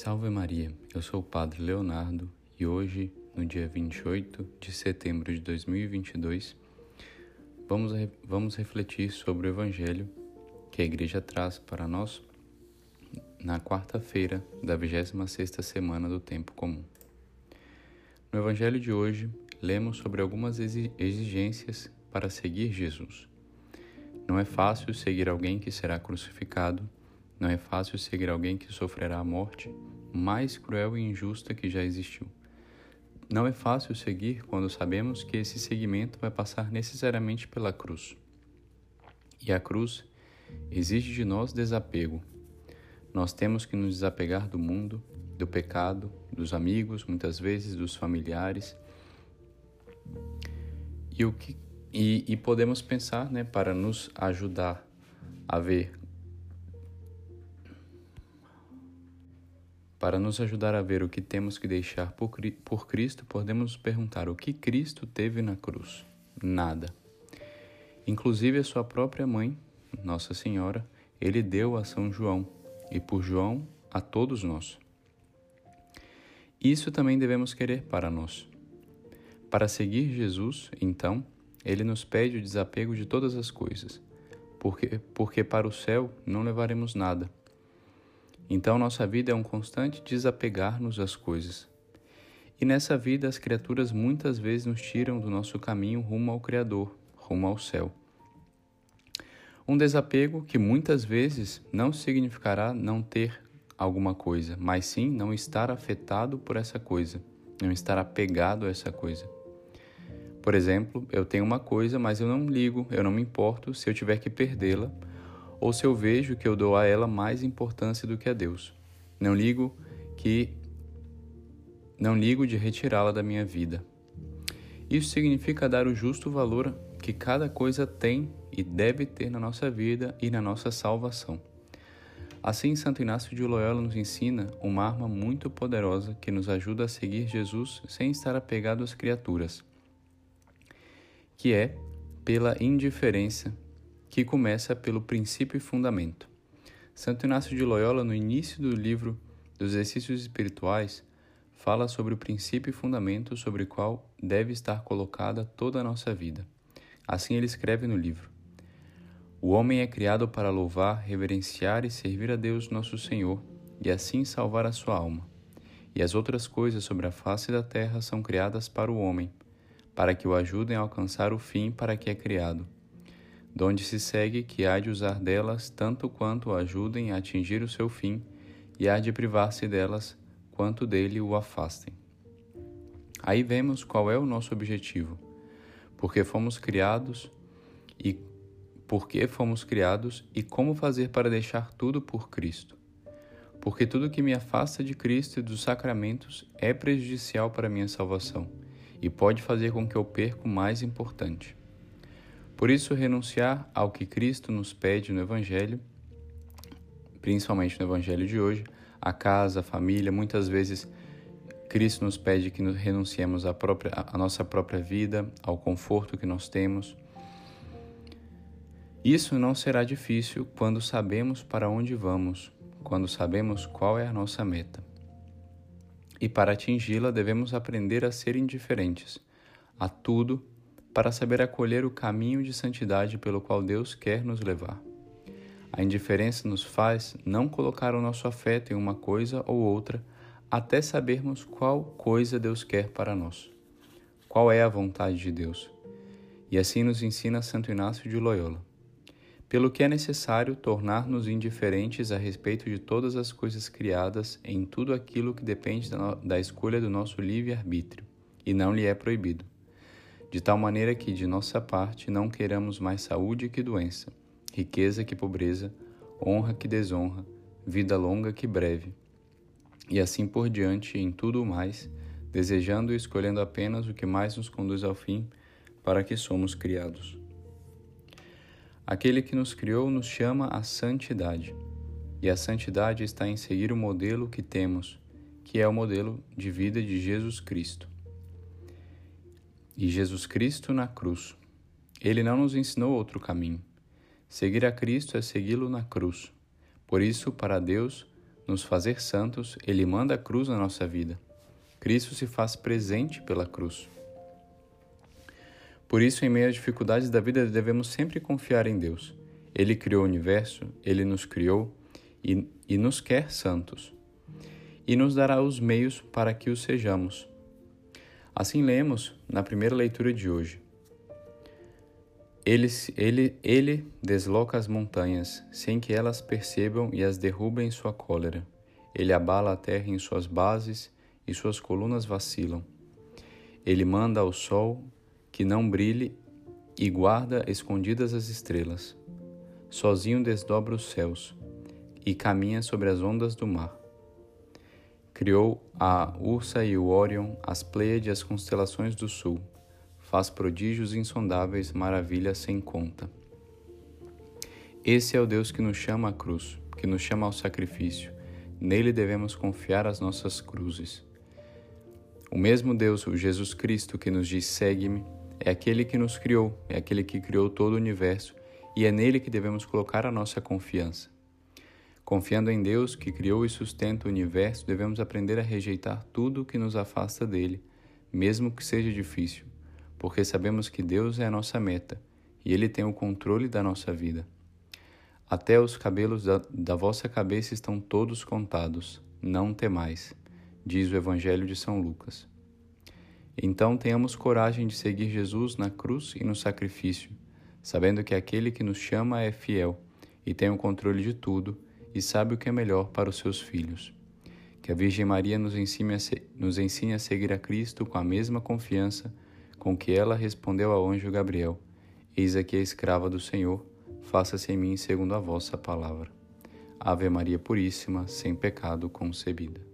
Salve Maria, eu sou o Padre Leonardo e hoje, no dia 28 de setembro de 2022, vamos, vamos refletir sobre o Evangelho que a Igreja traz para nós na quarta-feira da 26ª semana do Tempo Comum. No Evangelho de hoje, lemos sobre algumas exigências para seguir Jesus. Não é fácil seguir alguém que será crucificado não é fácil seguir alguém que sofrerá a morte mais cruel e injusta que já existiu. Não é fácil seguir quando sabemos que esse seguimento vai passar necessariamente pela cruz. E a cruz exige de nós desapego. Nós temos que nos desapegar do mundo, do pecado, dos amigos, muitas vezes dos familiares. E, o que, e, e podemos pensar, né, para nos ajudar a ver Para nos ajudar a ver o que temos que deixar por Cristo, podemos perguntar o que Cristo teve na cruz? Nada. Inclusive a sua própria mãe, Nossa Senhora, ele deu a São João e por João a todos nós. Isso também devemos querer para nós. Para seguir Jesus, então, ele nos pede o desapego de todas as coisas, porque, porque para o céu não levaremos nada então, nossa vida é um constante desapegar-nos das coisas. E nessa vida, as criaturas muitas vezes nos tiram do nosso caminho rumo ao Criador, rumo ao céu. Um desapego que muitas vezes não significará não ter alguma coisa, mas sim não estar afetado por essa coisa, não estar apegado a essa coisa. Por exemplo, eu tenho uma coisa, mas eu não ligo, eu não me importo se eu tiver que perdê-la ou se eu vejo que eu dou a ela mais importância do que a Deus. Não ligo que não ligo de retirá-la da minha vida. Isso significa dar o justo valor que cada coisa tem e deve ter na nossa vida e na nossa salvação. Assim, Santo Inácio de Loyola nos ensina uma arma muito poderosa que nos ajuda a seguir Jesus sem estar apegado às criaturas, que é pela indiferença que começa pelo princípio e fundamento. Santo Inácio de Loyola, no início do livro dos Exercícios Espirituais, fala sobre o princípio e fundamento sobre o qual deve estar colocada toda a nossa vida. Assim ele escreve no livro: O homem é criado para louvar, reverenciar e servir a Deus nosso Senhor, e assim salvar a sua alma. E as outras coisas sobre a face da terra são criadas para o homem, para que o ajudem a alcançar o fim para que é criado donde se segue que há de usar delas tanto quanto ajudem a atingir o seu fim, e há de privar-se delas quanto dele o afastem. Aí vemos qual é o nosso objetivo, porque fomos criados e por que fomos criados e como fazer para deixar tudo por Cristo. Porque tudo que me afasta de Cristo e dos sacramentos é prejudicial para minha salvação e pode fazer com que eu perca o mais importante. Por isso, renunciar ao que Cristo nos pede no Evangelho, principalmente no Evangelho de hoje, a casa, a família, muitas vezes Cristo nos pede que renunciemos à, própria, à nossa própria vida, ao conforto que nós temos. Isso não será difícil quando sabemos para onde vamos, quando sabemos qual é a nossa meta. E para atingi-la, devemos aprender a ser indiferentes a tudo para saber acolher o caminho de santidade pelo qual Deus quer nos levar. A indiferença nos faz não colocar o nosso afeto em uma coisa ou outra até sabermos qual coisa Deus quer para nós. Qual é a vontade de Deus? E assim nos ensina Santo Inácio de Loyola. Pelo que é necessário tornar-nos indiferentes a respeito de todas as coisas criadas em tudo aquilo que depende da, da escolha do nosso livre-arbítrio, e não lhe é proibido de tal maneira que de nossa parte não queiramos mais saúde que doença, riqueza que pobreza, honra que desonra, vida longa que breve, e assim por diante em tudo o mais, desejando e escolhendo apenas o que mais nos conduz ao fim, para que somos criados. Aquele que nos criou nos chama à santidade, e a santidade está em seguir o modelo que temos, que é o modelo de vida de Jesus Cristo e Jesus Cristo na cruz. Ele não nos ensinou outro caminho. Seguir a Cristo é segui-lo na cruz. Por isso, para Deus, nos fazer santos, ele manda a cruz na nossa vida. Cristo se faz presente pela cruz. Por isso, em meio às dificuldades da vida, devemos sempre confiar em Deus. Ele criou o universo, ele nos criou e, e nos quer santos. E nos dará os meios para que o sejamos. Assim lemos na primeira leitura de hoje. Ele, ele, ele desloca as montanhas, sem que elas percebam e as derruba em sua cólera. Ele abala a terra em suas bases e suas colunas vacilam. Ele manda ao sol que não brilhe e guarda escondidas as estrelas. Sozinho desdobra os céus e caminha sobre as ondas do mar. Criou a Ursa e o Órion, as Pleiades e as constelações do sul. Faz prodígios insondáveis, maravilhas sem conta. Esse é o Deus que nos chama à cruz, que nos chama ao sacrifício. Nele devemos confiar as nossas cruzes. O mesmo Deus, o Jesus Cristo, que nos diz: segue-me, é aquele que nos criou, é aquele que criou todo o universo e é nele que devemos colocar a nossa confiança. Confiando em Deus, que criou e sustenta o universo, devemos aprender a rejeitar tudo que nos afasta dele, mesmo que seja difícil, porque sabemos que Deus é a nossa meta e Ele tem o controle da nossa vida. Até os cabelos da, da vossa cabeça estão todos contados, não temais, diz o Evangelho de São Lucas. Então tenhamos coragem de seguir Jesus na cruz e no sacrifício, sabendo que aquele que nos chama é fiel e tem o controle de tudo e sabe o que é melhor para os seus filhos. Que a Virgem Maria nos ensine, a se, nos ensine a seguir a Cristo com a mesma confiança com que ela respondeu ao anjo Gabriel: Eis aqui a escrava do Senhor, faça-se em mim segundo a vossa palavra. Ave Maria Puríssima, sem pecado concebida.